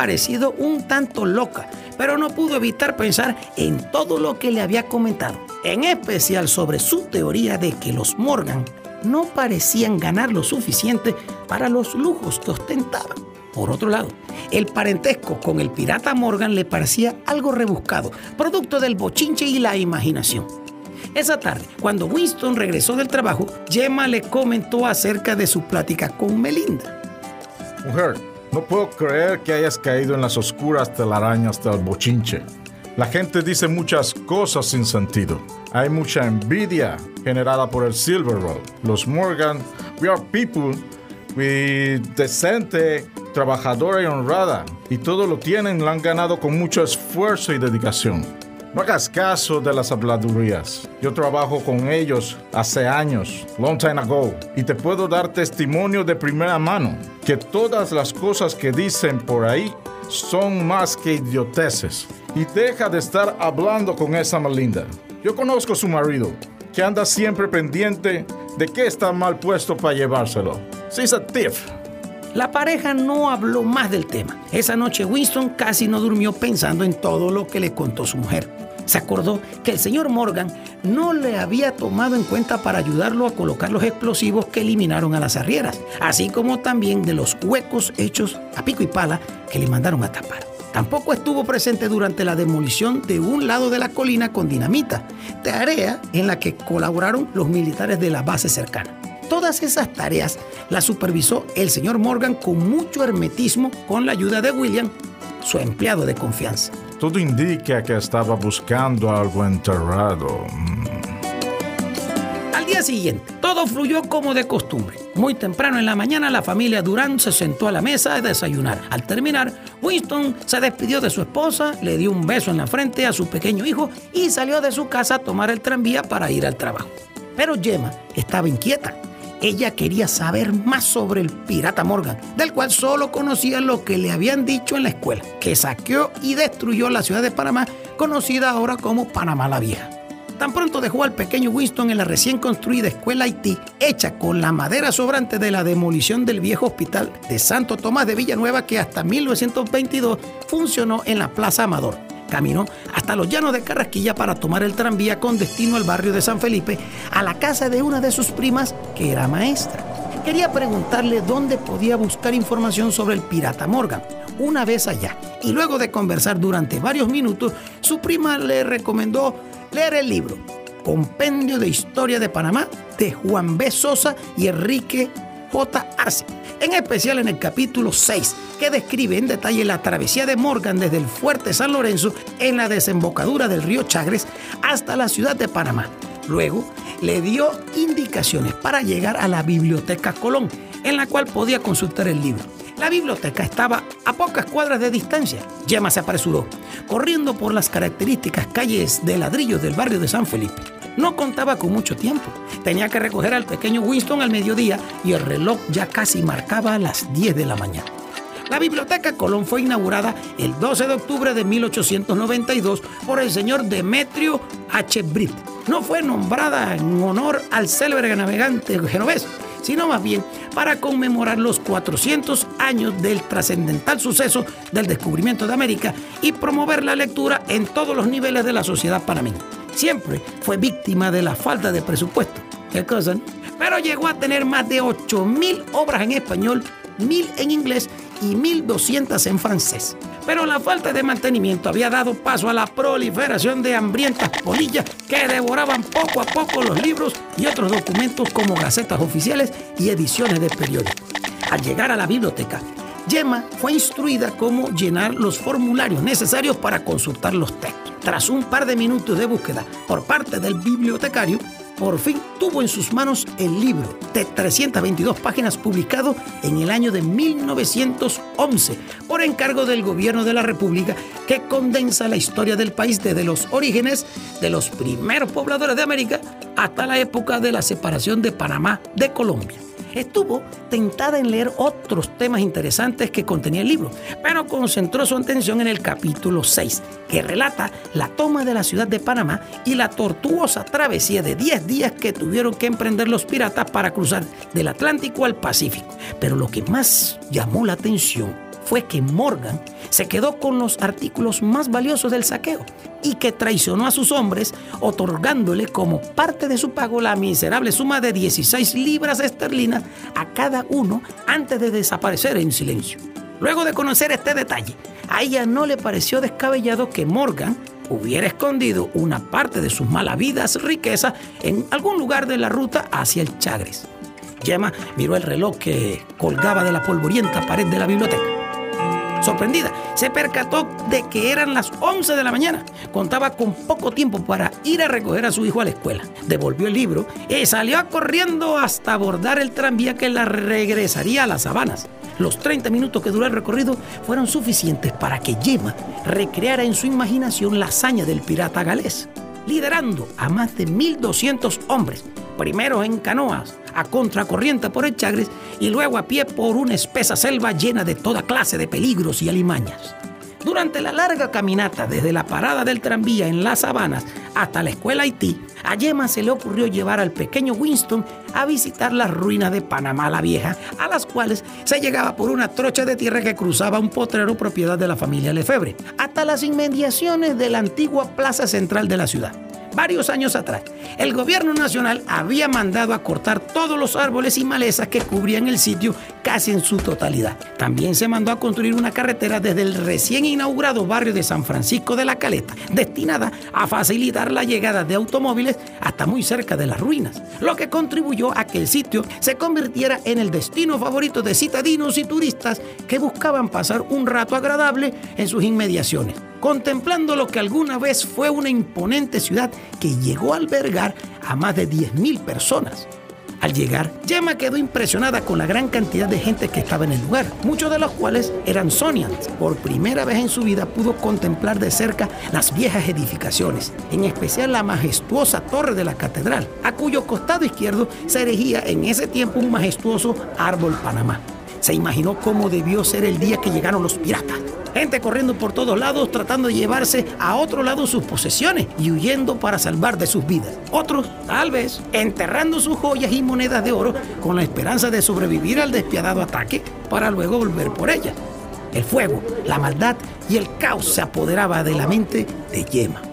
parecido un tanto loca, pero no pudo evitar pensar en todo lo que le había comentado, en especial sobre su teoría de que los Morgan no parecían ganar lo suficiente para los lujos que ostentaban. Por otro lado, el parentesco con el pirata Morgan le parecía algo rebuscado, producto del bochinche y la imaginación. Esa tarde, cuando Winston regresó del trabajo, Gemma le comentó acerca de su plática con Melinda. Mujer, no puedo creer que hayas caído en las oscuras telarañas del bochinche. La gente dice muchas cosas sin sentido. Hay mucha envidia generada por el Silver Road. Los Morgan, we are people with decente, trabajadora y honrada. Y todo lo tienen, lo han ganado con mucho esfuerzo y dedicación. No hagas caso de las habladurías. Yo trabajo con ellos hace años, long time ago, y te puedo dar testimonio de primera mano que todas las cosas que dicen por ahí son más que idioteces. Y deja de estar hablando con esa Melinda. Yo conozco a su marido, que anda siempre pendiente de que está mal puesto para llevárselo. She's a thief. La pareja no habló más del tema. Esa noche Winston casi no durmió pensando en todo lo que le contó su mujer se acordó que el señor Morgan no le había tomado en cuenta para ayudarlo a colocar los explosivos que eliminaron a las arrieras, así como también de los huecos hechos a pico y pala que le mandaron a tapar. Tampoco estuvo presente durante la demolición de un lado de la colina con dinamita, tarea en la que colaboraron los militares de la base cercana. Todas esas tareas las supervisó el señor Morgan con mucho hermetismo con la ayuda de William, su empleado de confianza. Todo indica que estaba buscando algo enterrado. Mm. Al día siguiente, todo fluyó como de costumbre. Muy temprano en la mañana, la familia Durán se sentó a la mesa a desayunar. Al terminar, Winston se despidió de su esposa, le dio un beso en la frente a su pequeño hijo y salió de su casa a tomar el tranvía para ir al trabajo. Pero Gemma estaba inquieta ella quería saber más sobre el pirata Morgan, del cual solo conocía lo que le habían dicho en la escuela, que saqueó y destruyó la ciudad de Panamá, conocida ahora como Panamá la Vieja. Tan pronto dejó al pequeño Winston en la recién construida escuela Haití, hecha con la madera sobrante de la demolición del viejo hospital de Santo Tomás de Villanueva que hasta 1922 funcionó en la Plaza Amador Caminó hasta los llanos de Carrasquilla para tomar el tranvía con destino al barrio de San Felipe, a la casa de una de sus primas que era maestra. Quería preguntarle dónde podía buscar información sobre el pirata Morgan. Una vez allá, y luego de conversar durante varios minutos, su prima le recomendó leer el libro Compendio de Historia de Panamá de Juan B. Sosa y Enrique J. Arce en especial en el capítulo 6, que describe en detalle la travesía de Morgan desde el fuerte San Lorenzo en la desembocadura del río Chagres hasta la ciudad de Panamá. Luego le dio indicaciones para llegar a la Biblioteca Colón, en la cual podía consultar el libro. La biblioteca estaba a pocas cuadras de distancia. Gemma se apresuró, corriendo por las características calles de ladrillos del barrio de San Felipe. No contaba con mucho tiempo. Tenía que recoger al pequeño Winston al mediodía y el reloj ya casi marcaba las 10 de la mañana. La Biblioteca Colón fue inaugurada el 12 de octubre de 1892 por el señor Demetrio H. Britt. No fue nombrada en honor al célebre navegante genovés, sino más bien para conmemorar los 400 años del trascendental suceso del descubrimiento de América y promover la lectura en todos los niveles de la sociedad panameña siempre fue víctima de la falta de presupuesto. ¿Qué cosa? Pero llegó a tener más de 8.000 obras en español, 1.000 en inglés y 1.200 en francés. Pero la falta de mantenimiento había dado paso a la proliferación de hambrientas polillas que devoraban poco a poco los libros y otros documentos como gacetas oficiales y ediciones de periódicos. Al llegar a la biblioteca, Gemma fue instruida cómo llenar los formularios necesarios para consultar los textos. Tras un par de minutos de búsqueda por parte del bibliotecario, por fin tuvo en sus manos el libro de 322 páginas publicado en el año de 1911 por encargo del gobierno de la República que condensa la historia del país desde los orígenes de los primeros pobladores de América hasta la época de la separación de Panamá de Colombia estuvo tentada en leer otros temas interesantes que contenía el libro, pero concentró su atención en el capítulo 6, que relata la toma de la ciudad de Panamá y la tortuosa travesía de 10 días que tuvieron que emprender los piratas para cruzar del Atlántico al Pacífico. Pero lo que más llamó la atención fue que Morgan se quedó con los artículos más valiosos del saqueo y que traicionó a sus hombres, otorgándole como parte de su pago la miserable suma de 16 libras esterlinas a cada uno antes de desaparecer en silencio. Luego de conocer este detalle, a ella no le pareció descabellado que Morgan hubiera escondido una parte de sus malavidas riquezas en algún lugar de la ruta hacia el Chagres. Gemma miró el reloj que colgaba de la polvorienta pared de la biblioteca. Sorprendida, se percató de que eran las 11 de la mañana. Contaba con poco tiempo para ir a recoger a su hijo a la escuela. Devolvió el libro y salió corriendo hasta abordar el tranvía que la regresaría a las sabanas. Los 30 minutos que duró el recorrido fueron suficientes para que Gemma recreara en su imaginación la hazaña del pirata galés, liderando a más de 1.200 hombres, primero en canoas, a contracorriente por el Chagres y luego a pie por una espesa selva llena de toda clase de peligros y alimañas. Durante la larga caminata desde la parada del tranvía en las sabanas hasta la escuela Haití, a Yema se le ocurrió llevar al pequeño Winston a visitar las ruinas de Panamá la Vieja, a las cuales se llegaba por una trocha de tierra que cruzaba un potrero propiedad de la familia Lefebvre, hasta las inmediaciones de la antigua plaza central de la ciudad varios años atrás, el gobierno nacional había mandado a cortar todos los árboles y malezas que cubrían el sitio casi en su totalidad. También se mandó a construir una carretera desde el recién inaugurado barrio de San Francisco de la Caleta, destinada a facilitar la llegada de automóviles hasta muy cerca de las ruinas, lo que contribuyó a que el sitio se convirtiera en el destino favorito de citadinos y turistas que buscaban pasar un rato agradable en sus inmediaciones contemplando lo que alguna vez fue una imponente ciudad que llegó a albergar a más de 10.000 personas. Al llegar, Gemma quedó impresionada con la gran cantidad de gente que estaba en el lugar, muchos de los cuales eran Sonians. Por primera vez en su vida pudo contemplar de cerca las viejas edificaciones, en especial la majestuosa torre de la catedral, a cuyo costado izquierdo se erigía en ese tiempo un majestuoso árbol Panamá. Se imaginó cómo debió ser el día que llegaron los piratas Gente corriendo por todos lados tratando de llevarse a otro lado sus posesiones y huyendo para salvar de sus vidas. Otros, tal vez, enterrando sus joyas y monedas de oro con la esperanza de sobrevivir al despiadado ataque para luego volver por ellas. El fuego, la maldad y el caos se apoderaba de la mente de Yema.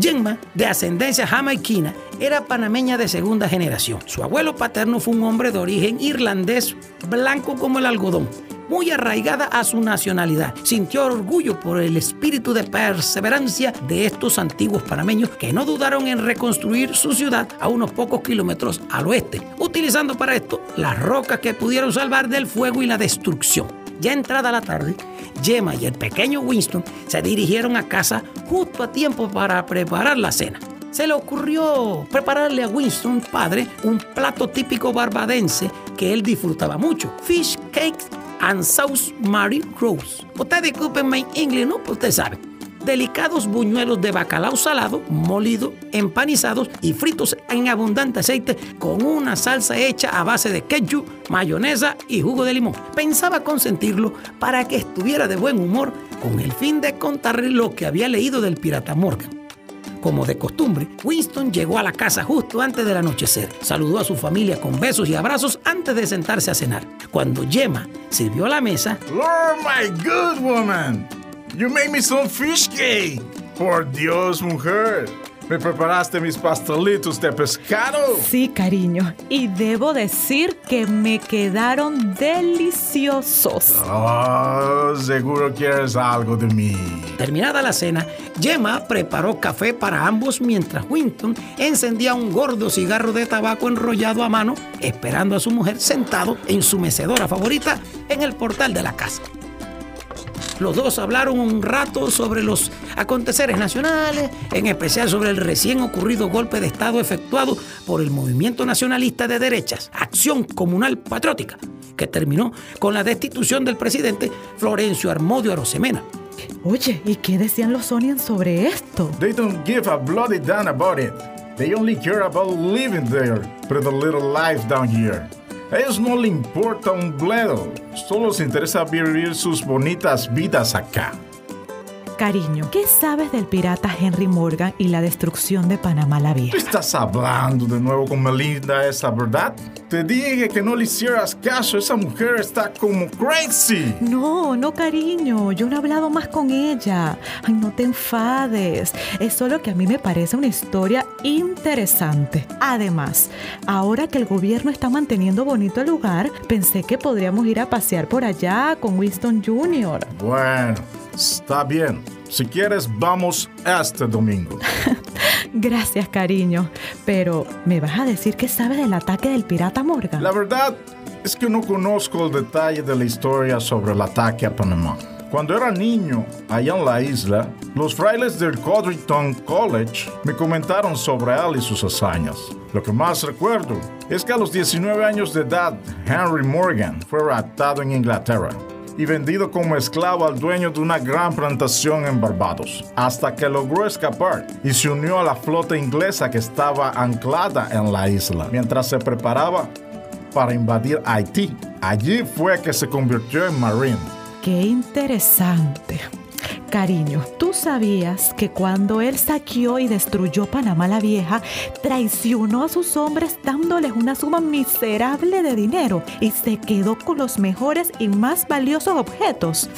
Gemma, de ascendencia jamaiquina, era panameña de segunda generación. Su abuelo paterno fue un hombre de origen irlandés, blanco como el algodón, muy arraigada a su nacionalidad. Sintió orgullo por el espíritu de perseverancia de estos antiguos panameños que no dudaron en reconstruir su ciudad a unos pocos kilómetros al oeste, utilizando para esto las rocas que pudieron salvar del fuego y la destrucción. Ya entrada la tarde, Gemma y el pequeño Winston se dirigieron a casa justo a tiempo para preparar la cena se le ocurrió prepararle a Winston, padre, un plato típico barbadense que él disfrutaba mucho, fish cakes and Sauce Mary Rose. Usted discúlpenme en inglés, ¿no? Pues usted sabe. Delicados buñuelos de bacalao salado, molido, empanizados y fritos en abundante aceite con una salsa hecha a base de ketchup, mayonesa y jugo de limón. Pensaba consentirlo para que estuviera de buen humor con el fin de contarle lo que había leído del pirata Morgan. Como de costumbre, Winston llegó a la casa justo antes del anochecer. Saludó a su familia con besos y abrazos antes de sentarse a cenar. Cuando Gemma sirvió la mesa, Lord, my good woman, you made me some fish cake. Por Dios, mujer. ¿Me preparaste mis pastelitos de pescado? Sí, cariño. Y debo decir que me quedaron deliciosos. Oh, seguro quieres algo de mí. Terminada la cena, Gemma preparó café para ambos mientras Winston encendía un gordo cigarro de tabaco enrollado a mano, esperando a su mujer sentado en su mecedora favorita en el portal de la casa. Los dos hablaron un rato sobre los aconteceres nacionales, en especial sobre el recién ocurrido golpe de Estado efectuado por el movimiento nacionalista de derechas, Acción Comunal Patriótica, que terminó con la destitución del presidente Florencio Armodio Arosemena. Oye, ¿y qué decían los Sonians sobre esto? They don't give a bloody damn about it. They only care about living there, but a little life down here. A ellos no le importa un bledo, solo les interesa vivir sus bonitas vidas acá. Cariño, ¿qué sabes del pirata Henry Morgan y la destrucción de Panamá la Vieja? ¿Estás hablando de nuevo con Melinda esa verdad? Te dije que no le hicieras caso, esa mujer está como crazy. No, no, cariño, yo no he hablado más con ella. Ay, no te enfades. Es solo que a mí me parece una historia interesante. Además, ahora que el gobierno está manteniendo bonito el lugar, pensé que podríamos ir a pasear por allá con Winston Jr. Bueno, está bien. Si quieres, vamos este domingo. Gracias, cariño. Pero, ¿me vas a decir qué sabes del ataque del pirata Morgan? La verdad es que no conozco el detalle de la historia sobre el ataque a Panamá. Cuando era niño, allá en la isla, los frailes del Codrington College me comentaron sobre él y sus hazañas. Lo que más recuerdo es que a los 19 años de edad, Henry Morgan fue raptado en Inglaterra y vendido como esclavo al dueño de una gran plantación en Barbados, hasta que logró escapar y se unió a la flota inglesa que estaba anclada en la isla, mientras se preparaba para invadir Haití. Allí fue que se convirtió en marine. Qué interesante. Cariño, ¿tú sabías que cuando él saqueó y destruyó Panamá la Vieja, traicionó a sus hombres dándoles una suma miserable de dinero y se quedó con los mejores y más valiosos objetos?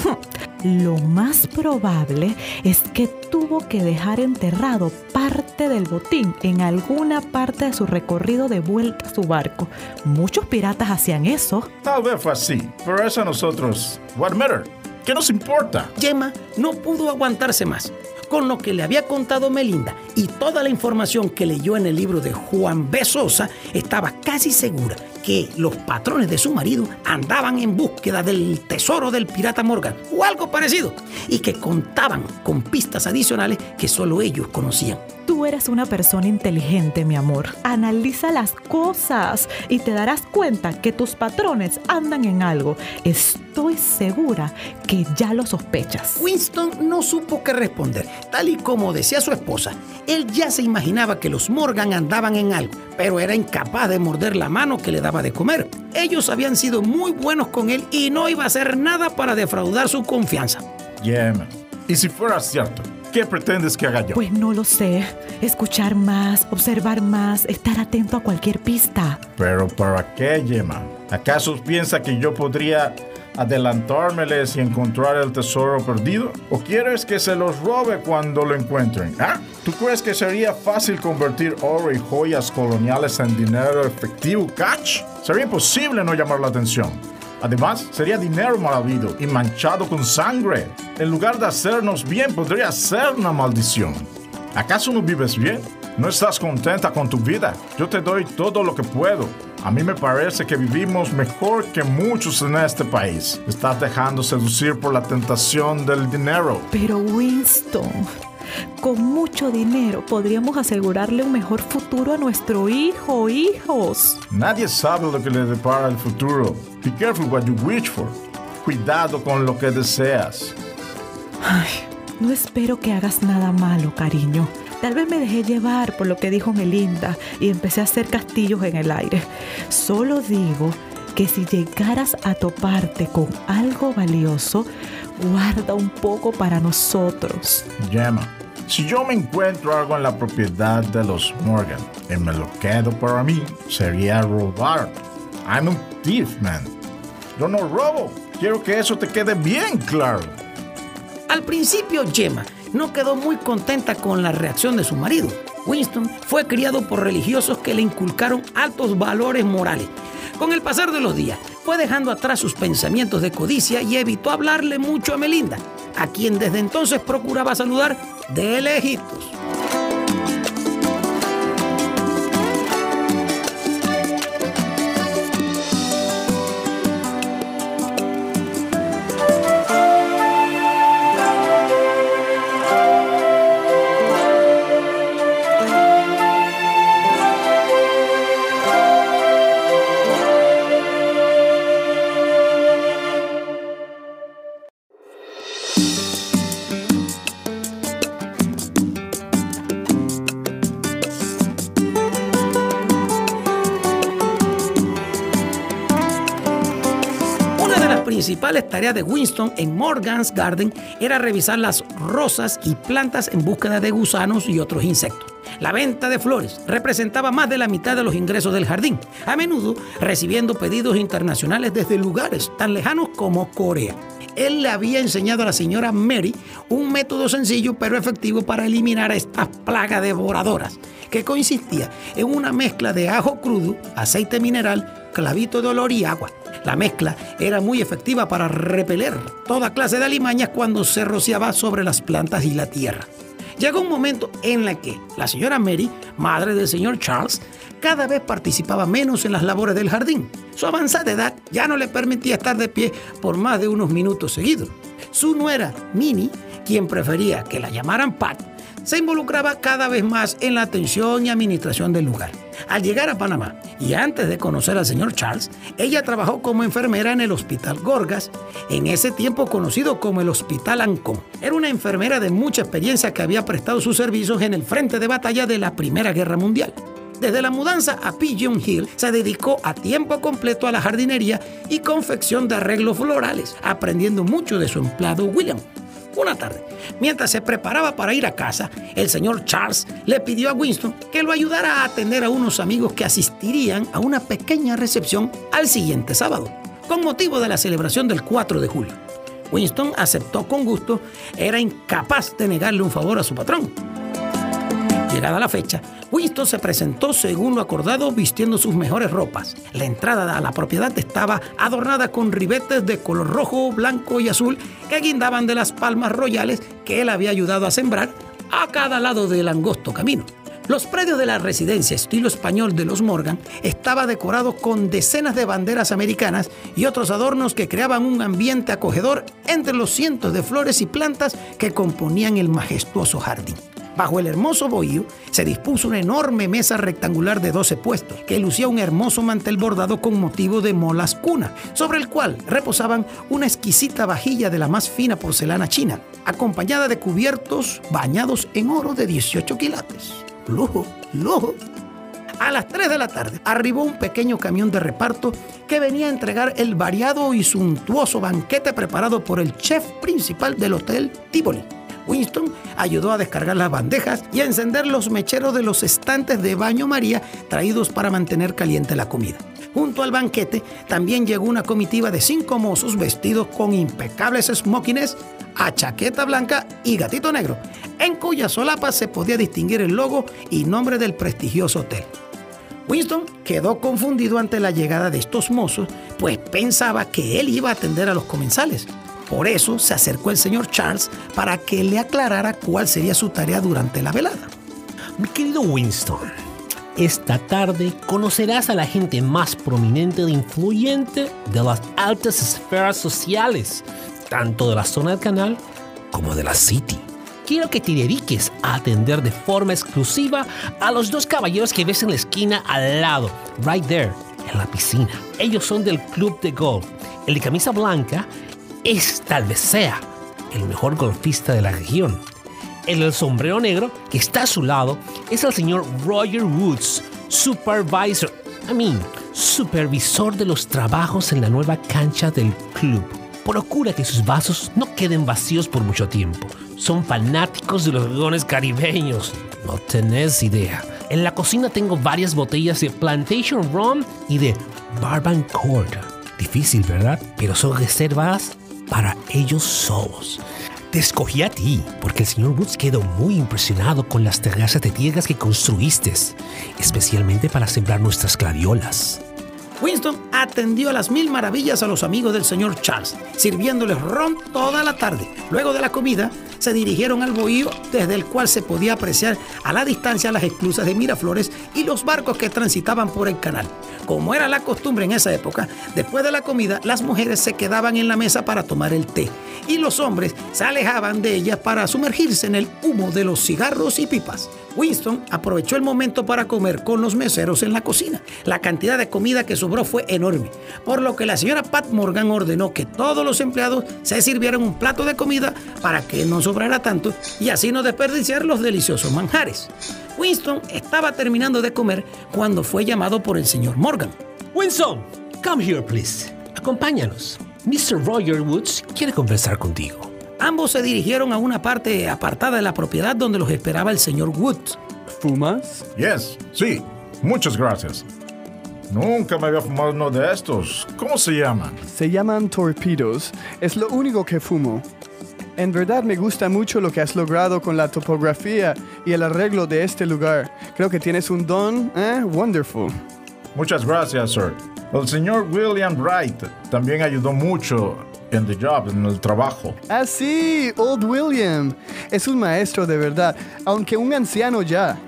Lo más probable es que tuvo que dejar enterrado parte del botín en alguna parte de su recorrido de vuelta a su barco. Muchos piratas hacían eso. Tal vez fue así, pero eso a nosotros, what matter? ¿Qué nos importa? Gemma no pudo aguantarse más. Con lo que le había contado Melinda y toda la información que leyó en el libro de Juan B. Sosa, estaba casi segura que los patrones de su marido andaban en búsqueda del tesoro del pirata Morgan o algo parecido y que contaban con pistas adicionales que solo ellos conocían. Tú eres una persona inteligente, mi amor. Analiza las cosas y te darás cuenta que tus patrones andan en algo. Estoy segura que ya lo sospechas. Winston no supo qué responder. Tal y como decía su esposa, él ya se imaginaba que los Morgan andaban en algo, pero era incapaz de morder la mano que le daba de comer. Ellos habían sido muy buenos con él y no iba a hacer nada para defraudar su confianza. Gemma, y si fuera cierto, ¿qué pretendes que haga yo? Pues no lo sé. Escuchar más, observar más, estar atento a cualquier pista. ¿Pero para qué, Gemma? ¿Acaso piensa que yo podría adelantármeles y encontrar el tesoro perdido? ¿O quieres que se los robe cuando lo encuentren? ¿Ah? ¿Tú crees que sería fácil convertir oro y joyas coloniales en dinero efectivo catch? Sería imposible no llamar la atención. Además, sería dinero mal y manchado con sangre. En lugar de hacernos bien, podría ser una maldición. ¿Acaso no vives bien? ¿No estás contenta con tu vida? Yo te doy todo lo que puedo. A mí me parece que vivimos mejor que muchos en este país. Estás dejando seducir por la tentación del dinero. Pero Winston, con mucho dinero podríamos asegurarle un mejor futuro a nuestro hijo o hijos. Nadie sabe lo que le depara el futuro. Be careful what you wish for. Cuidado con lo que deseas. Ay, no espero que hagas nada malo, cariño. Tal vez me dejé llevar por lo que dijo Melinda y empecé a hacer castillos en el aire. Solo digo que si llegaras a toparte con algo valioso, guarda un poco para nosotros. Gemma, si yo me encuentro algo en la propiedad de los Morgan y me lo quedo para mí, sería robar. I'm a thief, man. Yo no robo. Quiero que eso te quede bien claro. Al principio, Gemma no quedó muy contenta con la reacción de su marido. Winston fue criado por religiosos que le inculcaron altos valores morales. Con el pasar de los días, fue dejando atrás sus pensamientos de codicia y evitó hablarle mucho a Melinda, a quien desde entonces procuraba saludar de lejitos. Tareas de Winston en Morgan's Garden era revisar las rosas y plantas en búsqueda de gusanos y otros insectos. La venta de flores representaba más de la mitad de los ingresos del jardín, a menudo recibiendo pedidos internacionales desde lugares tan lejanos como Corea. Él le había enseñado a la señora Mary un método sencillo pero efectivo para eliminar estas plagas devoradoras, que consistía en una mezcla de ajo crudo, aceite mineral, clavito de olor y agua. La mezcla era muy efectiva para repeler toda clase de alimañas cuando se rociaba sobre las plantas y la tierra. Llegó un momento en el que la señora Mary, madre del señor Charles, cada vez participaba menos en las labores del jardín. Su avanzada edad ya no le permitía estar de pie por más de unos minutos seguidos. Su nuera, Minnie, quien prefería que la llamaran Pat, se involucraba cada vez más en la atención y administración del lugar. Al llegar a Panamá y antes de conocer al señor Charles, ella trabajó como enfermera en el Hospital Gorgas, en ese tiempo conocido como el Hospital Ancón. Era una enfermera de mucha experiencia que había prestado sus servicios en el frente de batalla de la Primera Guerra Mundial. Desde la mudanza a Pigeon Hill se dedicó a tiempo completo a la jardinería y confección de arreglos florales, aprendiendo mucho de su empleado William. Una tarde, mientras se preparaba para ir a casa, el señor Charles le pidió a Winston que lo ayudara a atender a unos amigos que asistirían a una pequeña recepción al siguiente sábado, con motivo de la celebración del 4 de julio. Winston aceptó con gusto, era incapaz de negarle un favor a su patrón. Llegada la fecha, Winston se presentó según lo acordado vistiendo sus mejores ropas. La entrada a la propiedad estaba adornada con ribetes de color rojo, blanco y azul que guindaban de las palmas royales que él había ayudado a sembrar a cada lado del angosto camino. Los predios de la residencia estilo español de los Morgan estaba decorado con decenas de banderas americanas y otros adornos que creaban un ambiente acogedor entre los cientos de flores y plantas que componían el majestuoso jardín. Bajo el hermoso bohío se dispuso una enorme mesa rectangular de 12 puestos, que lucía un hermoso mantel bordado con motivo de molas cuna, sobre el cual reposaban una exquisita vajilla de la más fina porcelana china, acompañada de cubiertos bañados en oro de 18 quilates. Lujo, lujo. A las 3 de la tarde arribó un pequeño camión de reparto que venía a entregar el variado y suntuoso banquete preparado por el chef principal del Hotel Tivoli. Winston ayudó a descargar las bandejas y a encender los mecheros de los estantes de baño María traídos para mantener caliente la comida. Junto al banquete también llegó una comitiva de cinco mozos vestidos con impecables smokines, a chaqueta blanca y gatito negro, en cuya solapa se podía distinguir el logo y nombre del prestigioso hotel. Winston quedó confundido ante la llegada de estos mozos, pues pensaba que él iba a atender a los comensales. Por eso se acercó el señor Charles para que le aclarara cuál sería su tarea durante la velada. Mi querido Winston, esta tarde conocerás a la gente más prominente e influyente de las altas esferas sociales, tanto de la zona del canal como de la City. Quiero que te dediques a atender de forma exclusiva a los dos caballeros que ves en la esquina al lado, right there, en la piscina. Ellos son del club de golf. El de camisa blanca es tal vez sea el mejor golfista de la región. El sombrero negro, que está a su lado, es el señor Roger Woods, supervisor, I mean, supervisor de los trabajos en la nueva cancha del club. Procura que sus vasos no queden vacíos por mucho tiempo. Son fanáticos de los leones caribeños. No tenés idea. En la cocina tengo varias botellas de Plantation Rum y de Barbancourt. Difícil, ¿verdad? Pero son reservas para ellos solos. Te escogí a ti porque el señor Woods quedó muy impresionado con las terrazas de tierras que construiste, especialmente para sembrar nuestras gladiolas. Winston atendió a las mil maravillas a los amigos del señor Charles, sirviéndoles ron toda la tarde. Luego de la comida, se dirigieron al bohío desde el cual se podía apreciar a la distancia las esclusas de Miraflores y los barcos que transitaban por el canal. Como era la costumbre en esa época, después de la comida las mujeres se quedaban en la mesa para tomar el té y los hombres se alejaban de ellas para sumergirse en el humo de los cigarros y pipas. Winston aprovechó el momento para comer con los meseros en la cocina. La cantidad de comida que sobró fue enorme, por lo que la señora Pat Morgan ordenó que todos los empleados se sirvieran un plato de comida para que no sobrara tanto y así no desperdiciar los deliciosos manjares. Winston estaba terminando de comer cuando fue llamado por el señor Morgan. Winston, come here, please. Acompáñanos. Mr. Roger Woods quiere conversar contigo. Ambos se dirigieron a una parte apartada de la propiedad donde los esperaba el señor Woods. ¿Fumas? Yes, sí. Muchas gracias. Nunca me había fumado uno de estos. ¿Cómo se llaman? Se llaman torpedos. Es lo único que fumo. En verdad me gusta mucho lo que has logrado con la topografía y el arreglo de este lugar. Creo que tienes un don, ¿eh? Wonderful. Muchas gracias, sir. El señor William Wright también ayudó mucho en the job, en el trabajo. Ah, sí, Old William. Es un maestro de verdad, aunque un anciano ya.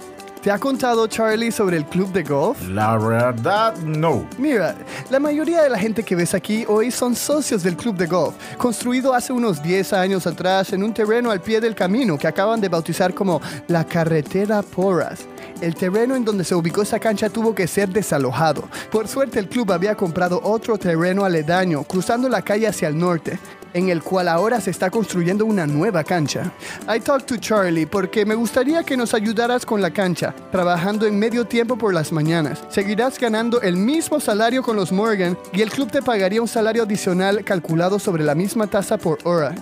¿Te ha contado Charlie sobre el club de golf? La verdad, no. Mira, la mayoría de la gente que ves aquí hoy son socios del club de golf, construido hace unos 10 años atrás en un terreno al pie del camino que acaban de bautizar como la carretera Porras. El terreno en donde se ubicó esa cancha tuvo que ser desalojado. Por suerte el club había comprado otro terreno aledaño, cruzando la calle hacia el norte, en el cual ahora se está construyendo una nueva cancha. I talked to Charlie porque me gustaría que nos ayudaras con la cancha, trabajando en medio tiempo por las mañanas. Seguirás ganando el mismo salario con los Morgan y el club te pagaría un salario adicional calculado sobre la misma tasa por hora.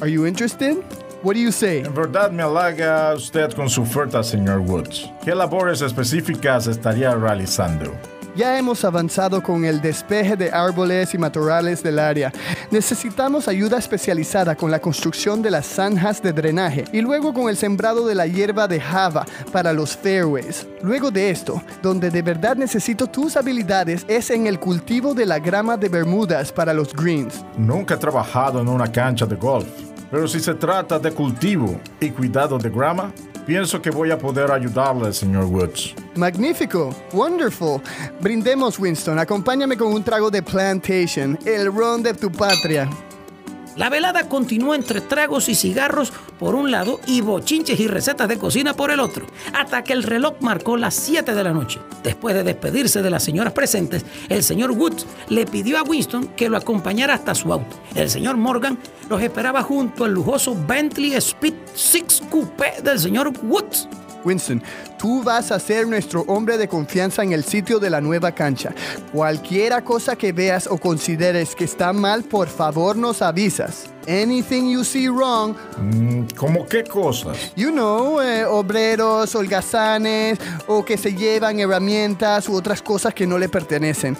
Are you interested? What do you say? En verdad me halaga usted con su oferta, señor Woods. ¿Qué labores específicas estaría realizando? Ya hemos avanzado con el despeje de árboles y matorrales del área. Necesitamos ayuda especializada con la construcción de las zanjas de drenaje y luego con el sembrado de la hierba de java para los fairways. Luego de esto, donde de verdad necesito tus habilidades es en el cultivo de la grama de Bermudas para los greens. Nunca he trabajado en una cancha de golf, pero si se trata de cultivo y cuidado de grama, pienso que voy a poder ayudarle, señor Woods. Magnífico, wonderful. Brindemos, Winston. Acompáñame con un trago de Plantation, el ron de tu patria. La velada continuó entre tragos y cigarros por un lado y bochinches y recetas de cocina por el otro, hasta que el reloj marcó las 7 de la noche. Después de despedirse de las señoras presentes, el señor Woods le pidió a Winston que lo acompañara hasta su auto. El señor Morgan los esperaba junto al lujoso Bentley Speed 6 Coupé del señor Woods. Winston, tú vas a ser nuestro hombre de confianza en el sitio de la nueva cancha. Cualquiera cosa que veas o consideres que está mal, por favor nos avisas. Anything you see wrong, Mm, ¿Cómo qué cosas? you know, eh, obreros, holgazanes o que se llevan herramientas u otras cosas que no le pertenecen.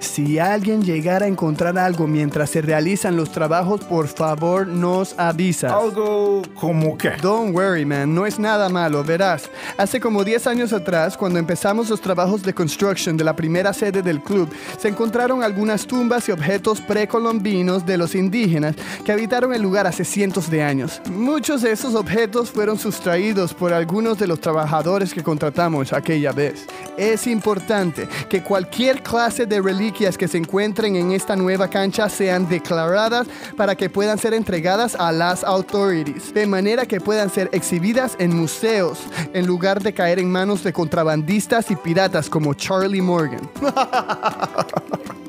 Si alguien llegara a encontrar algo mientras se realizan los trabajos, por favor nos avisas. Algo como qué. Don't worry, man, no es nada malo, verás. Hace como 10 años atrás, cuando empezamos los trabajos de construction de la primera sede del club, se encontraron algunas tumbas y objetos precolombinos de los indígenas que habitaron el lugar hace cientos de años. Muchos de esos objetos fueron sustraídos por algunos de los trabajadores que contratamos aquella vez. Es importante que cualquier clase de que se encuentren en esta nueva cancha sean declaradas para que puedan ser entregadas a las authorities, de manera que puedan ser exhibidas en museos, en lugar de caer en manos de contrabandistas y piratas como Charlie Morgan.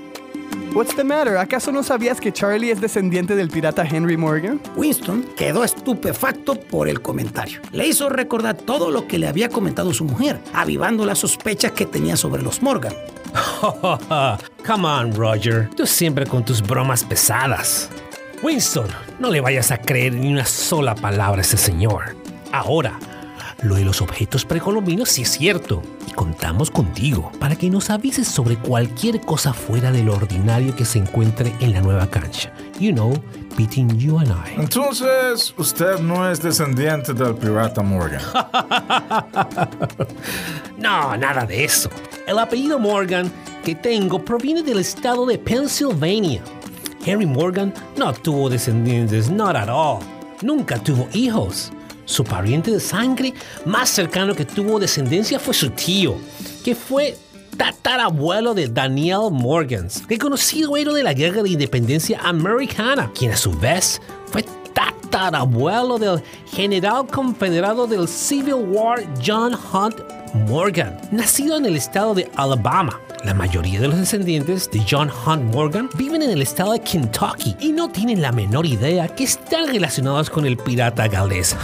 What's the matter? ¿Acaso no sabías que Charlie es descendiente del pirata Henry Morgan? Winston quedó estupefacto por el comentario. Le hizo recordar todo lo que le había comentado su mujer, avivando las sospechas que tenía sobre los Morgan. Come on, Roger. Tú siempre con tus bromas pesadas. Winston, no le vayas a creer ni una sola palabra a ese señor. Ahora, lo de los objetos precolombinos sí es cierto. Y contamos contigo para que nos avises sobre cualquier cosa fuera de lo ordinario que se encuentre en la nueva cancha. You know, between you and I. Entonces, usted no es descendiente del pirata Morgan. No, nada de eso. El apellido Morgan que tengo proviene del estado de Pennsylvania. Henry Morgan no tuvo descendientes, not at all. Nunca tuvo hijos. Su pariente de sangre más cercano que tuvo descendencia fue su tío, que fue tatarabuelo de Daniel Morgans, reconocido héroe de la Guerra de Independencia Americana, quien a su vez fue tatarabuelo del general confederado del Civil War John Hunt Morgan, nacido en el estado de Alabama. La mayoría de los descendientes de John Hunt Morgan viven en el estado de Kentucky y no tienen la menor idea que están relacionados con el pirata galés.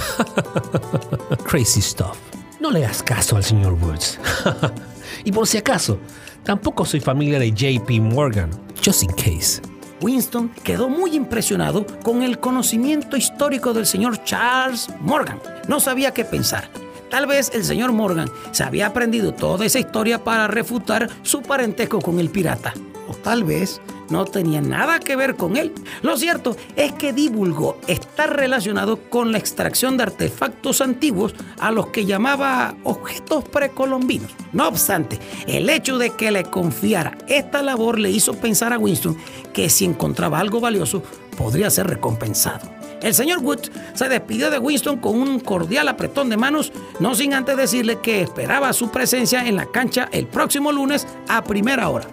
Crazy stuff. No le hagas caso al señor Woods. y por si acaso, tampoco soy familia de JP Morgan, just in case. Winston quedó muy impresionado con el conocimiento histórico del señor Charles Morgan. No sabía qué pensar. Tal vez el señor Morgan se había aprendido toda esa historia para refutar su parentesco con el pirata. O tal vez no tenía nada que ver con él. Lo cierto es que divulgó estar relacionado con la extracción de artefactos antiguos a los que llamaba objetos precolombinos. No obstante, el hecho de que le confiara esta labor le hizo pensar a Winston que si encontraba algo valioso podría ser recompensado. El señor Woods se despidió de Winston con un cordial apretón de manos, no sin antes decirle que esperaba su presencia en la cancha el próximo lunes a primera hora.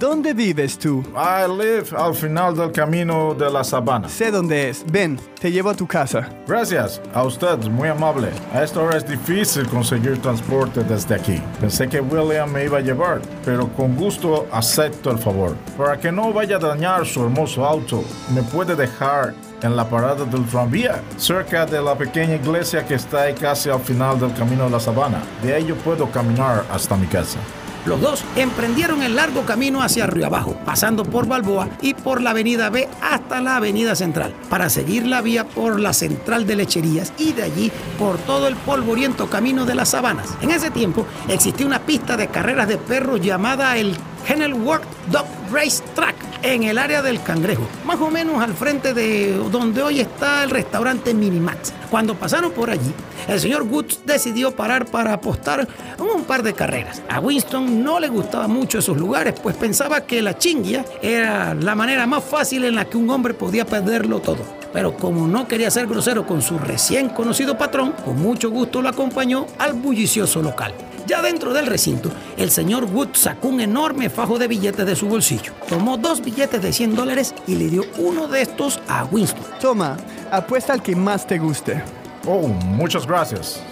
¿Dónde vives tú? I live al final del camino de la sabana. Sé dónde es. Ven, te llevo a tu casa. Gracias, a usted, muy amable. A esta hora es difícil conseguir transporte desde aquí. Pensé que William me iba a llevar, pero con gusto acepto el favor. Para que no vaya a dañar su hermoso auto, me puede dejar en la parada del tranvía, cerca de la pequeña iglesia que está ahí casi al final del camino de la sabana. De ahí yo puedo caminar hasta mi casa. Los dos emprendieron el largo camino hacia Río Abajo, pasando por Balboa y por la avenida B hasta la avenida Central, para seguir la vía por la Central de Lecherías y de allí por todo el polvoriento camino de las sabanas. En ese tiempo existía una pista de carreras de perros llamada el Kenilworth Dog Race Track en el área del Cangrejo, más o menos al frente de donde hoy está el restaurante Minimax. Cuando pasaron por allí, el señor Woods decidió parar para apostar un par de carreras. A Winston no le gustaba mucho esos lugares, pues pensaba que la chinguia era la manera más fácil en la que un hombre podía perderlo todo. Pero como no quería ser grosero con su recién conocido patrón, con mucho gusto lo acompañó al bullicioso local. Ya dentro del recinto, el señor Wood sacó un enorme fajo de billetes de su bolsillo. Tomó dos billetes de 100 dólares y le dio uno de estos a Winston. Toma, apuesta al que más te guste. Oh, muchas gracias.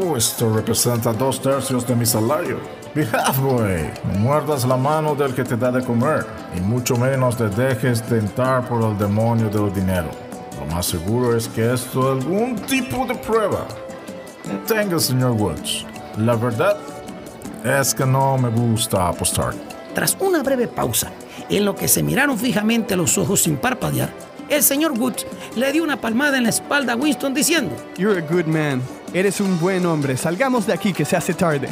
Oh, esto representa dos tercios de mi salario. Behalf, güey. No muerdas la mano del que te da de comer. Y mucho menos te dejes tentar por el demonio del dinero. Lo más seguro es que esto es algún tipo de prueba. Tenga, señor Woods. La verdad es que no me gusta apostar. Tras una breve pausa, en lo que se miraron fijamente los ojos sin parpadear, el señor Woods le dio una palmada en la espalda a Winston diciendo, You're a good man. Eres un buen hombre. Salgamos de aquí que se hace tarde.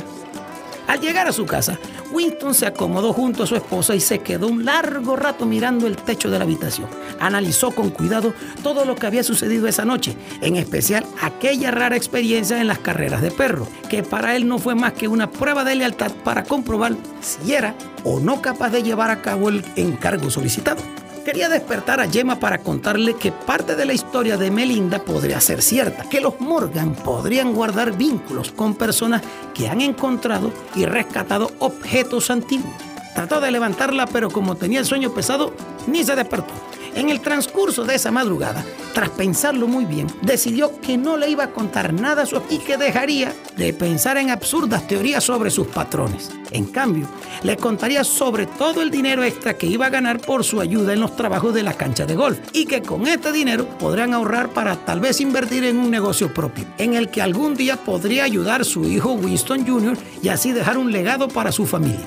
Al llegar a su casa, Winston se acomodó junto a su esposa y se quedó un largo rato mirando el techo de la habitación. Analizó con cuidado todo lo que había sucedido esa noche, en especial aquella rara experiencia en las carreras de perro, que para él no fue más que una prueba de lealtad para comprobar si era o no capaz de llevar a cabo el encargo solicitado. Quería despertar a Gemma para contarle que parte de la historia de Melinda podría ser cierta, que los Morgan podrían guardar vínculos con personas que han encontrado y rescatado objetos antiguos. Trató de levantarla, pero como tenía el sueño pesado, ni se despertó. En el transcurso de esa madrugada, tras pensarlo muy bien, decidió que no le iba a contar nada a su y que dejaría de pensar en absurdas teorías sobre sus patrones. En cambio, le contaría sobre todo el dinero extra que iba a ganar por su ayuda en los trabajos de la cancha de golf y que con este dinero podrían ahorrar para tal vez invertir en un negocio propio, en el que algún día podría ayudar su hijo Winston Jr. y así dejar un legado para su familia.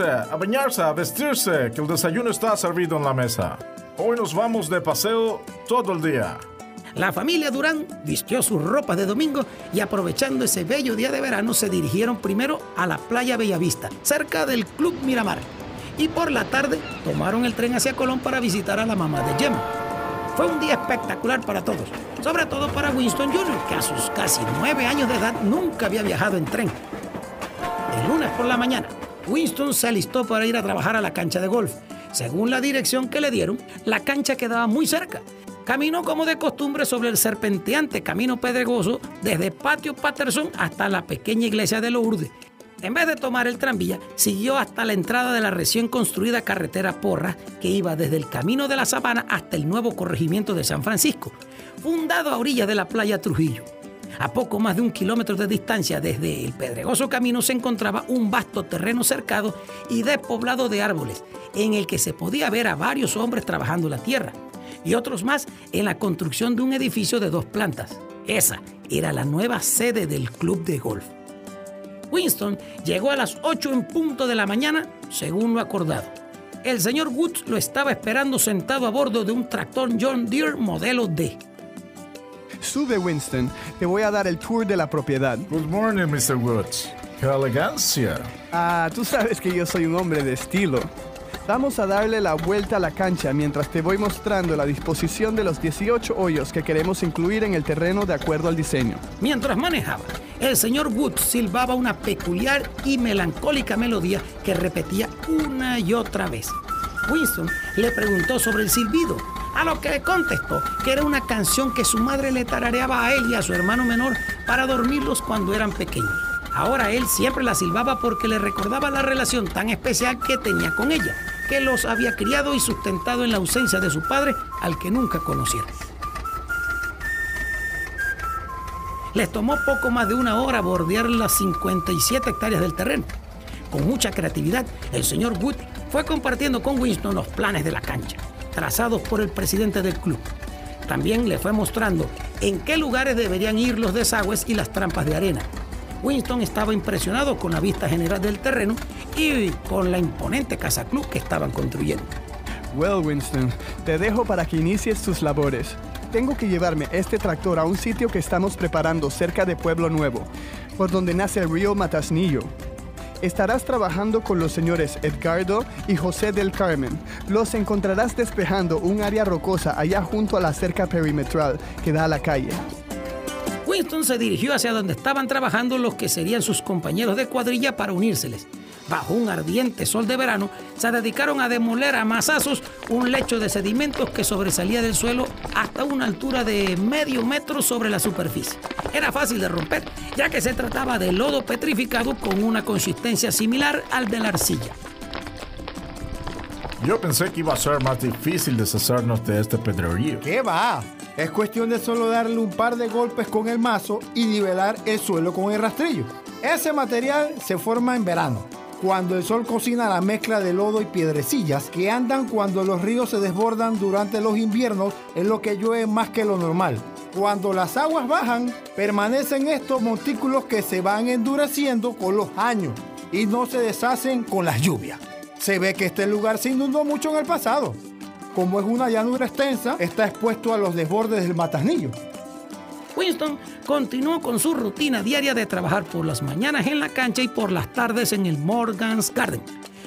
A bañarse, a vestirse, que el desayuno está servido en la mesa. Hoy nos vamos de paseo todo el día. La familia Durán vistió sus ropas de domingo y aprovechando ese bello día de verano se dirigieron primero a la playa Bellavista, cerca del Club Miramar. Y por la tarde tomaron el tren hacia Colón para visitar a la mamá de Gemma. Fue un día espectacular para todos, sobre todo para Winston Jr., que a sus casi nueve años de edad nunca había viajado en tren. El lunes por la mañana, Winston se alistó para ir a trabajar a la cancha de golf. Según la dirección que le dieron, la cancha quedaba muy cerca. Caminó como de costumbre sobre el serpenteante camino pedregoso desde Patio Patterson hasta la pequeña iglesia de Lourdes. En vez de tomar el tranvía, siguió hasta la entrada de la recién construida carretera Porra que iba desde el camino de la Sabana hasta el nuevo corregimiento de San Francisco, fundado a orillas de la playa Trujillo. A poco más de un kilómetro de distancia desde el pedregoso camino se encontraba un vasto terreno cercado y despoblado de árboles, en el que se podía ver a varios hombres trabajando la tierra y otros más en la construcción de un edificio de dos plantas. Esa era la nueva sede del club de golf. Winston llegó a las 8 en punto de la mañana, según lo acordado. El señor Woods lo estaba esperando sentado a bordo de un tractor John Deere modelo D. Sube, Winston. Te voy a dar el tour de la propiedad. Good morning, Mr. Woods. ¡Qué elegancia! Ah, tú sabes que yo soy un hombre de estilo. Vamos a darle la vuelta a la cancha mientras te voy mostrando la disposición de los 18 hoyos que queremos incluir en el terreno de acuerdo al diseño. Mientras manejaba, el señor Woods silbaba una peculiar y melancólica melodía que repetía una y otra vez. Winston le preguntó sobre el silbido, a lo que contestó que era una canción que su madre le tarareaba a él y a su hermano menor para dormirlos cuando eran pequeños. Ahora él siempre la silbaba porque le recordaba la relación tan especial que tenía con ella que los había criado y sustentado en la ausencia de su padre, al que nunca conocieron. Les tomó poco más de una hora bordear las 57 hectáreas del terreno. Con mucha creatividad, el señor Wood fue compartiendo con Winston los planes de la cancha, trazados por el presidente del club. También le fue mostrando en qué lugares deberían ir los desagües y las trampas de arena, Winston estaba impresionado con la vista general del terreno y con la imponente casa club que estaban construyendo. Well, Winston, te dejo para que inicies tus labores. Tengo que llevarme este tractor a un sitio que estamos preparando cerca de Pueblo Nuevo, por donde nace el río Matasnillo. Estarás trabajando con los señores Edgardo y José del Carmen. Los encontrarás despejando un área rocosa allá junto a la cerca perimetral que da a la calle. Winston se dirigió hacia donde estaban trabajando los que serían sus compañeros de cuadrilla para unírseles. Bajo un ardiente sol de verano, se dedicaron a demoler a masazos un lecho de sedimentos que sobresalía del suelo hasta una altura de medio metro sobre la superficie. Era fácil de romper, ya que se trataba de lodo petrificado con una consistencia similar al de la arcilla. Yo pensé que iba a ser más difícil deshacernos de este pedrerío. ¿Qué va? Es cuestión de solo darle un par de golpes con el mazo y nivelar el suelo con el rastrillo. Ese material se forma en verano, cuando el sol cocina la mezcla de lodo y piedrecillas que andan cuando los ríos se desbordan durante los inviernos en lo que llueve más que lo normal. Cuando las aguas bajan, permanecen estos montículos que se van endureciendo con los años y no se deshacen con las lluvias. Se ve que este lugar se inundó mucho en el pasado como es una llanura extensa, está expuesto a los desbordes del matasnillo. Winston continuó con su rutina diaria de trabajar por las mañanas en la cancha y por las tardes en el Morgan's Garden.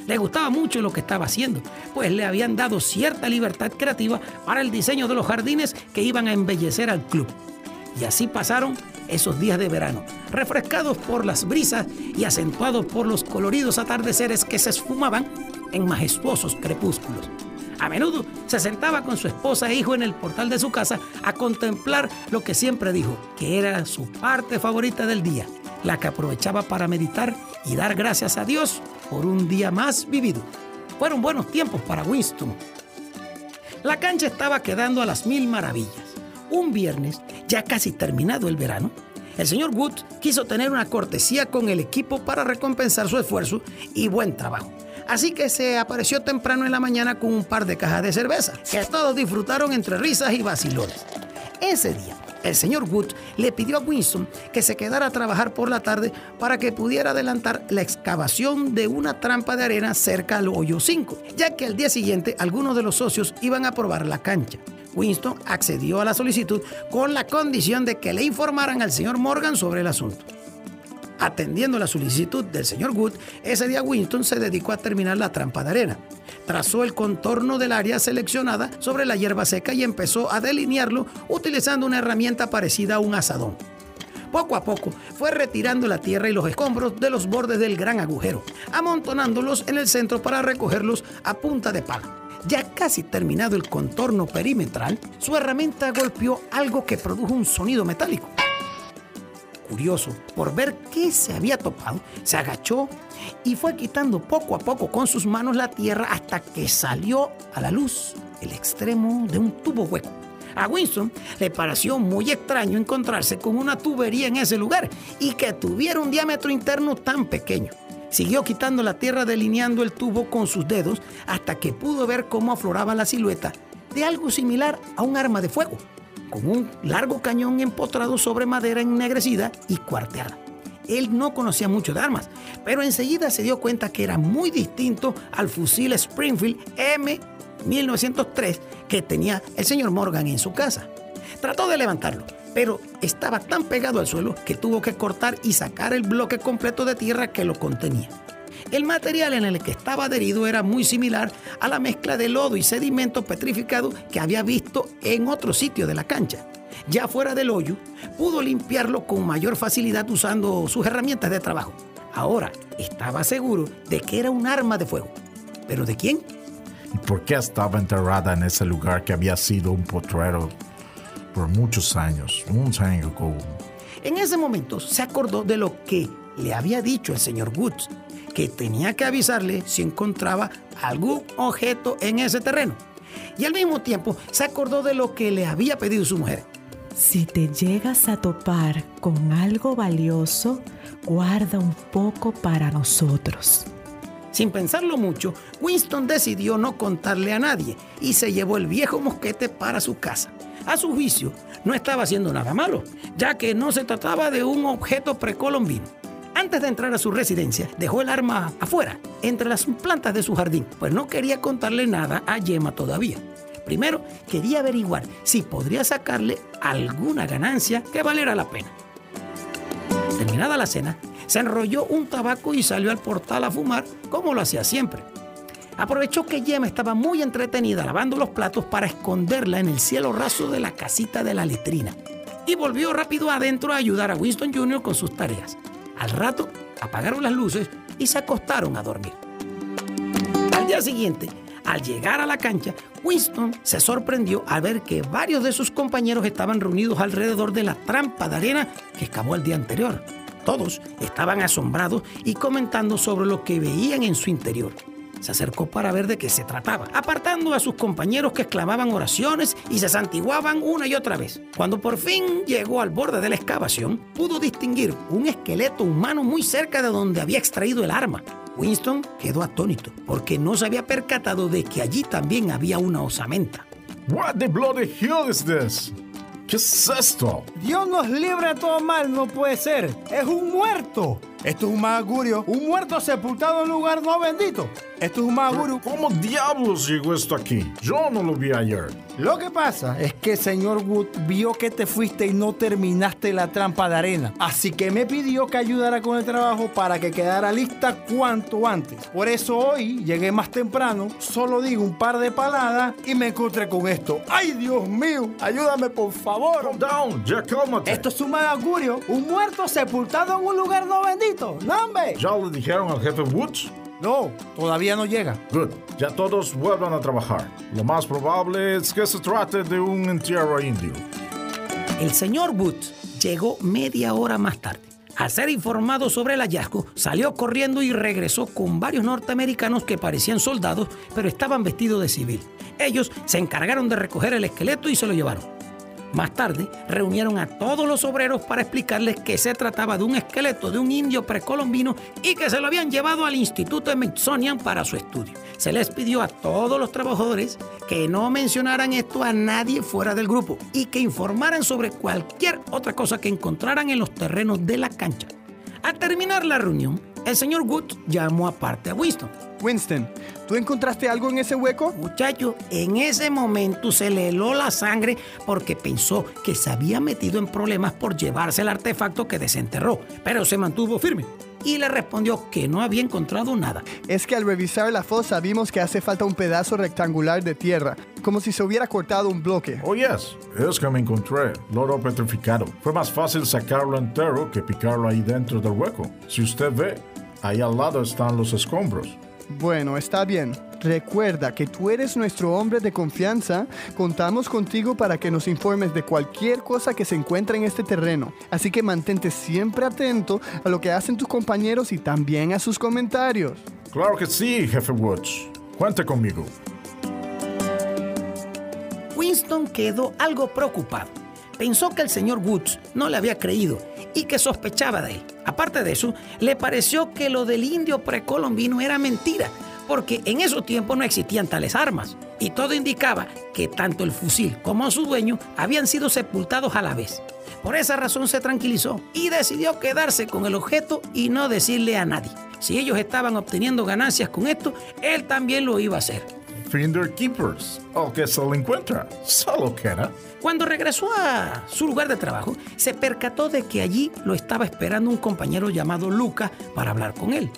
Le gustaba mucho lo que estaba haciendo, pues le habían dado cierta libertad creativa para el diseño de los jardines que iban a embellecer al club. Y así pasaron esos días de verano, refrescados por las brisas y acentuados por los coloridos atardeceres que se esfumaban en majestuosos crepúsculos. A menudo se sentaba con su esposa e hijo en el portal de su casa a contemplar lo que siempre dijo, que era su parte favorita del día, la que aprovechaba para meditar y dar gracias a Dios por un día más vivido. Fueron buenos tiempos para Winston. La cancha estaba quedando a las mil maravillas. Un viernes, ya casi terminado el verano, el señor Wood quiso tener una cortesía con el equipo para recompensar su esfuerzo y buen trabajo. Así que se apareció temprano en la mañana con un par de cajas de cerveza, que todos disfrutaron entre risas y vacilones. Ese día, el señor Wood le pidió a Winston que se quedara a trabajar por la tarde para que pudiera adelantar la excavación de una trampa de arena cerca al hoyo 5, ya que al día siguiente algunos de los socios iban a probar la cancha. Winston accedió a la solicitud con la condición de que le informaran al señor Morgan sobre el asunto. Atendiendo la solicitud del señor Wood, ese día Winston se dedicó a terminar la trampa de arena. Trazó el contorno del área seleccionada sobre la hierba seca y empezó a delinearlo utilizando una herramienta parecida a un asadón. Poco a poco fue retirando la tierra y los escombros de los bordes del gran agujero, amontonándolos en el centro para recogerlos a punta de pala. Ya casi terminado el contorno perimetral, su herramienta golpeó algo que produjo un sonido metálico. Curioso por ver qué se había topado, se agachó y fue quitando poco a poco con sus manos la tierra hasta que salió a la luz el extremo de un tubo hueco. A Winston le pareció muy extraño encontrarse con una tubería en ese lugar y que tuviera un diámetro interno tan pequeño. Siguió quitando la tierra delineando el tubo con sus dedos hasta que pudo ver cómo afloraba la silueta de algo similar a un arma de fuego, con un largo cañón empotrado sobre madera ennegrecida y cuarteada. Él no conocía mucho de armas, pero enseguida se dio cuenta que era muy distinto al fusil Springfield M1903 que tenía el señor Morgan en su casa. Trató de levantarlo, pero estaba tan pegado al suelo que tuvo que cortar y sacar el bloque completo de tierra que lo contenía. El material en el que estaba adherido era muy similar a la mezcla de lodo y sedimento petrificado que había visto en otro sitio de la cancha. Ya fuera del hoyo, pudo limpiarlo con mayor facilidad usando sus herramientas de trabajo. Ahora estaba seguro de que era un arma de fuego. ¿Pero de quién? ¿Y por qué estaba enterrada en ese lugar que había sido un potrero por muchos años? Un año. En ese momento se acordó de lo que le había dicho el señor Woods, que tenía que avisarle si encontraba algún objeto en ese terreno. Y al mismo tiempo se acordó de lo que le había pedido su mujer. Si te llegas a topar con algo valioso, guarda un poco para nosotros. Sin pensarlo mucho, Winston decidió no contarle a nadie y se llevó el viejo mosquete para su casa. A su juicio, no estaba haciendo nada malo, ya que no se trataba de un objeto precolombino. Antes de entrar a su residencia, dejó el arma afuera, entre las plantas de su jardín, pues no quería contarle nada a Gemma todavía. Primero, quería averiguar si podría sacarle alguna ganancia que valiera la pena. Terminada la cena, se enrolló un tabaco y salió al portal a fumar como lo hacía siempre. Aprovechó que Gemma estaba muy entretenida lavando los platos para esconderla en el cielo raso de la casita de la letrina. Y volvió rápido adentro a ayudar a Winston Jr. con sus tareas. Al rato apagaron las luces y se acostaron a dormir. Al día siguiente, al llegar a la cancha, Winston se sorprendió al ver que varios de sus compañeros estaban reunidos alrededor de la trampa de arena que excavó el día anterior. Todos estaban asombrados y comentando sobre lo que veían en su interior. Se acercó para ver de qué se trataba, apartando a sus compañeros que exclamaban oraciones y se santiguaban una y otra vez. Cuando por fin llegó al borde de la excavación, pudo distinguir un esqueleto humano muy cerca de donde había extraído el arma. Winston quedó atónito porque no se había percatado de que allí también había una osamenta. What the bloody hell is this? ¿Qué es esto? Dios nos libre de todo mal, no puede ser. Es un muerto. Esto es un mal augurio. Un muerto sepultado en un lugar no bendito. Esto es un mal augurio. ¿Cómo diablos llegó esto aquí? Yo no lo vi ayer. Lo que pasa es que el señor Wood vio que te fuiste y no terminaste la trampa de arena. Así que me pidió que ayudara con el trabajo para que quedara lista cuanto antes. Por eso hoy llegué más temprano, solo digo un par de paladas y me encontré con esto. ¡Ay, Dios mío! Ayúdame, por favor. Calm down, ya cálmate. Esto es un mal augurio. Un muerto sepultado en un lugar no bendito. ¡No, hombre! ¿Ya le dijeron al jefe Woods? No, todavía no llega. Good. Ya todos vuelvan a trabajar. Lo más probable es que se trate de un entierro indio. El señor Woods llegó media hora más tarde. Al ser informado sobre el hallazgo, salió corriendo y regresó con varios norteamericanos que parecían soldados, pero estaban vestidos de civil. Ellos se encargaron de recoger el esqueleto y se lo llevaron. Más tarde, reunieron a todos los obreros para explicarles que se trataba de un esqueleto de un indio precolombino y que se lo habían llevado al Instituto Smithsonian para su estudio. Se les pidió a todos los trabajadores que no mencionaran esto a nadie fuera del grupo y que informaran sobre cualquier otra cosa que encontraran en los terrenos de la cancha. Al terminar la reunión, el señor Woods llamó aparte a Winston. Winston, ¿tú encontraste algo en ese hueco? Muchacho, en ese momento se le heló la sangre porque pensó que se había metido en problemas por llevarse el artefacto que desenterró, pero se mantuvo firme y le respondió que no había encontrado nada. Es que al revisar la fosa vimos que hace falta un pedazo rectangular de tierra, como si se hubiera cortado un bloque. Oh, yes, es que me encontré loro petrificado. Fue más fácil sacarlo entero que picarlo ahí dentro del hueco. Si usted ve, ahí al lado están los escombros. Bueno, está bien. Recuerda que tú eres nuestro hombre de confianza. Contamos contigo para que nos informes de cualquier cosa que se encuentre en este terreno. Así que mantente siempre atento a lo que hacen tus compañeros y también a sus comentarios. Claro que sí, jefe Woods. Cuente conmigo. Winston quedó algo preocupado. Pensó que el señor Woods no le había creído y que sospechaba de él. Aparte de eso, le pareció que lo del indio precolombino era mentira, porque en esos tiempos no existían tales armas, y todo indicaba que tanto el fusil como su dueño habían sido sepultados a la vez. Por esa razón se tranquilizó y decidió quedarse con el objeto y no decirle a nadie. Si ellos estaban obteniendo ganancias con esto, él también lo iba a hacer. Finder Keepers. O que se lo encuentra. Solo queda. Cuando regresó a su lugar de trabajo, se percató de que allí lo estaba esperando un compañero llamado Luca para hablar con él.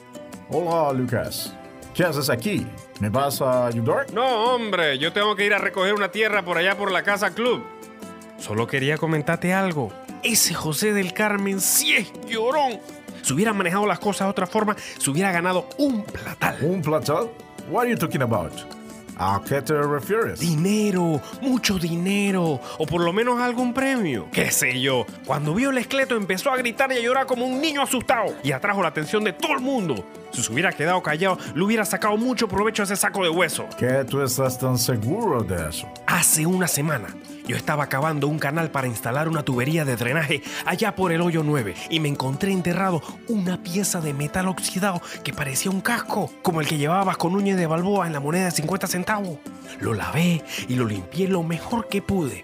Hola, Lucas. ¿Qué haces aquí? ¿Me vas a ayudar? No, hombre, yo tengo que ir a recoger una tierra por allá por la casa club. Solo quería comentarte algo. Ese José del Carmen sí es llorón. Si hubiera manejado las cosas de otra forma, se hubiera ganado un platal. ¿Un platal? What are you talking about? ¿A qué te refieres? Dinero, mucho dinero, o por lo menos algún premio. ¿Qué sé yo? Cuando vio el esqueleto empezó a gritar y a llorar como un niño asustado y atrajo la atención de todo el mundo. Si se hubiera quedado callado, le hubiera sacado mucho provecho a ese saco de hueso. ¿Qué tú estás tan seguro de eso? Hace una semana yo estaba cavando un canal para instalar una tubería de drenaje allá por el hoyo 9 y me encontré enterrado una pieza de metal oxidado que parecía un casco, como el que llevabas con uñas de balboa en la moneda de 50 centavos. Lo lavé y lo limpié lo mejor que pude.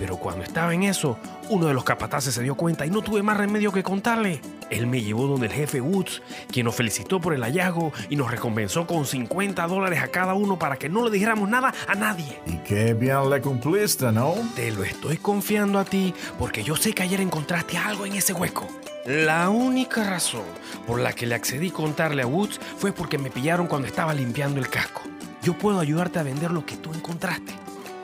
Pero cuando estaba en eso, uno de los capataces se dio cuenta y no tuve más remedio que contarle. Él me llevó donde el jefe Woods, quien nos felicitó por el hallazgo y nos recompensó con 50 dólares a cada uno para que no le dijéramos nada a nadie. Y qué bien le cumpliste, ¿no? Te lo estoy confiando a ti porque yo sé que ayer encontraste algo en ese hueco. La única razón por la que le accedí a contarle a Woods fue porque me pillaron cuando estaba limpiando el casco. Yo puedo ayudarte a vender lo que tú encontraste.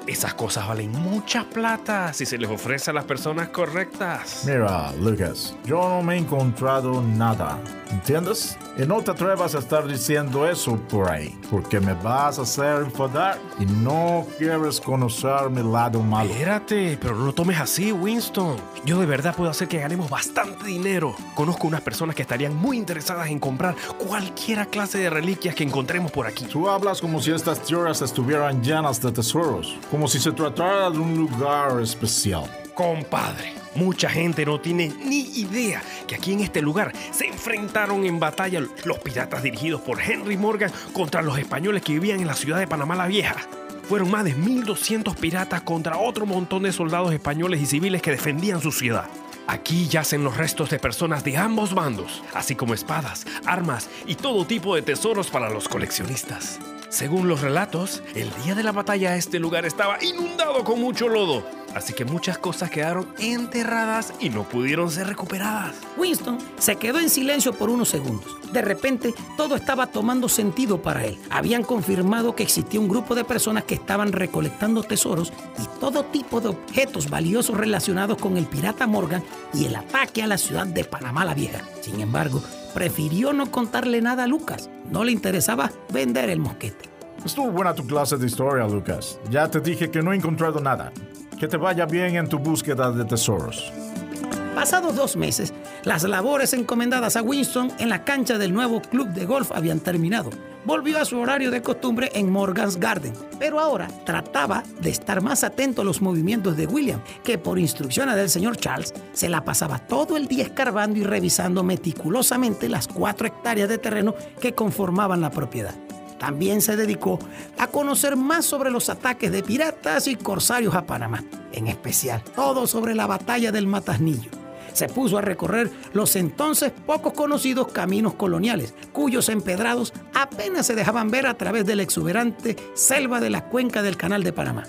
Esas cosas valen mucha plata si se les ofrece a las personas correctas. Mira, Lucas, yo no me he encontrado nada, ¿entiendes? Y no te atrevas a estar diciendo eso por ahí, porque me vas a hacer enfadar y no quieres conocer mi lado malo. Espérate, pero no lo tomes así, Winston. Yo de verdad puedo hacer que ganemos bastante dinero. Conozco unas personas que estarían muy interesadas en comprar cualquiera clase de reliquias que encontremos por aquí. Tú hablas como si estas tierras estuvieran llenas de tesoros, como si se tratara de un lugar especial. Compadre, mucha gente no tiene ni idea que aquí en este lugar se enfrentaron en batalla los piratas dirigidos por Henry Morgan contra los españoles que vivían en la ciudad de Panamá la Vieja. Fueron más de 1200 piratas contra otro montón de soldados españoles y civiles que defendían su ciudad. Aquí yacen los restos de personas de ambos bandos, así como espadas, armas y todo tipo de tesoros para los coleccionistas. Según los relatos, el día de la batalla este lugar estaba inundado con mucho lodo, así que muchas cosas quedaron enterradas y no pudieron ser recuperadas. Winston se quedó en silencio por unos segundos. De repente, todo estaba tomando sentido para él. Habían confirmado que existía un grupo de personas que estaban recolectando tesoros y todo tipo de objetos valiosos relacionados con el pirata Morgan y el ataque a la ciudad de Panamá la Vieja. Sin embargo, prefirió no contarle nada a Lucas. No le interesaba vender el mosquete. Estuvo buena tu clase de historia, Lucas. Ya te dije que no he encontrado nada. Que te vaya bien en tu búsqueda de tesoros. Pasados dos meses, las labores encomendadas a Winston en la cancha del nuevo club de golf habían terminado. Volvió a su horario de costumbre en Morgan's Garden, pero ahora trataba de estar más atento a los movimientos de William, que por instrucciones del señor Charles se la pasaba todo el día escarbando y revisando meticulosamente las cuatro hectáreas de terreno que conformaban la propiedad. También se dedicó a conocer más sobre los ataques de piratas y corsarios a Panamá, en especial todo sobre la batalla del Matasnillo. Se puso a recorrer los entonces pocos conocidos caminos coloniales, cuyos empedrados apenas se dejaban ver a través de la exuberante selva de la cuenca del Canal de Panamá.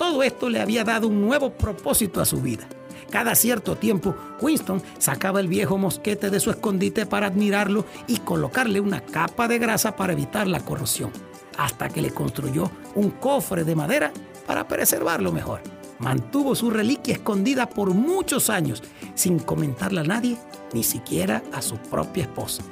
Todo esto le había dado un nuevo propósito a su vida. Cada cierto tiempo, Winston sacaba el viejo mosquete de su escondite para admirarlo y colocarle una capa de grasa para evitar la corrosión, hasta que le construyó un cofre de madera para preservarlo mejor. Mantuvo su reliquia escondida por muchos años, sin comentarla a nadie, ni siquiera a su propia esposa.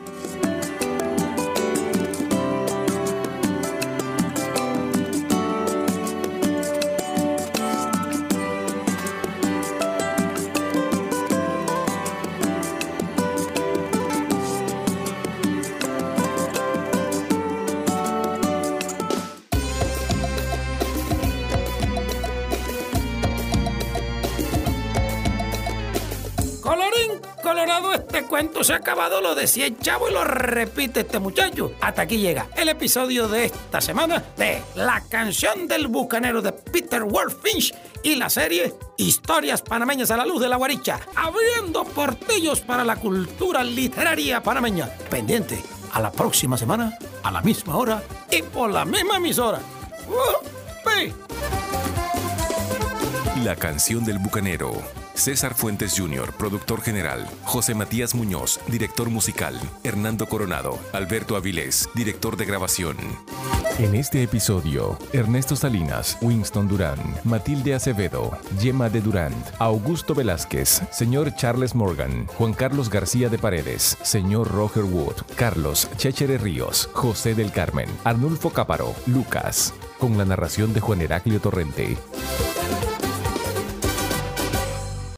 Se ha acabado, lo decía el chavo y lo repite este muchacho. Hasta aquí llega el episodio de esta semana de La canción del bucanero de Peter Wolfinch y la serie Historias panameñas a la luz de la guaricha, abriendo portillos para la cultura literaria panameña. Pendiente a la próxima semana, a la misma hora y por la misma emisora. ¡Uh! La canción del bucanero. César Fuentes Jr., productor general. José Matías Muñoz, director musical. Hernando Coronado. Alberto Avilés, director de grabación. En este episodio, Ernesto Salinas, Winston Durán, Matilde Acevedo, Gemma de Durant, Augusto Velázquez, señor Charles Morgan, Juan Carlos García de Paredes, señor Roger Wood, Carlos Chéchere Ríos, José del Carmen, Arnulfo Cáparo, Lucas, con la narración de Juan Heraclio Torrente.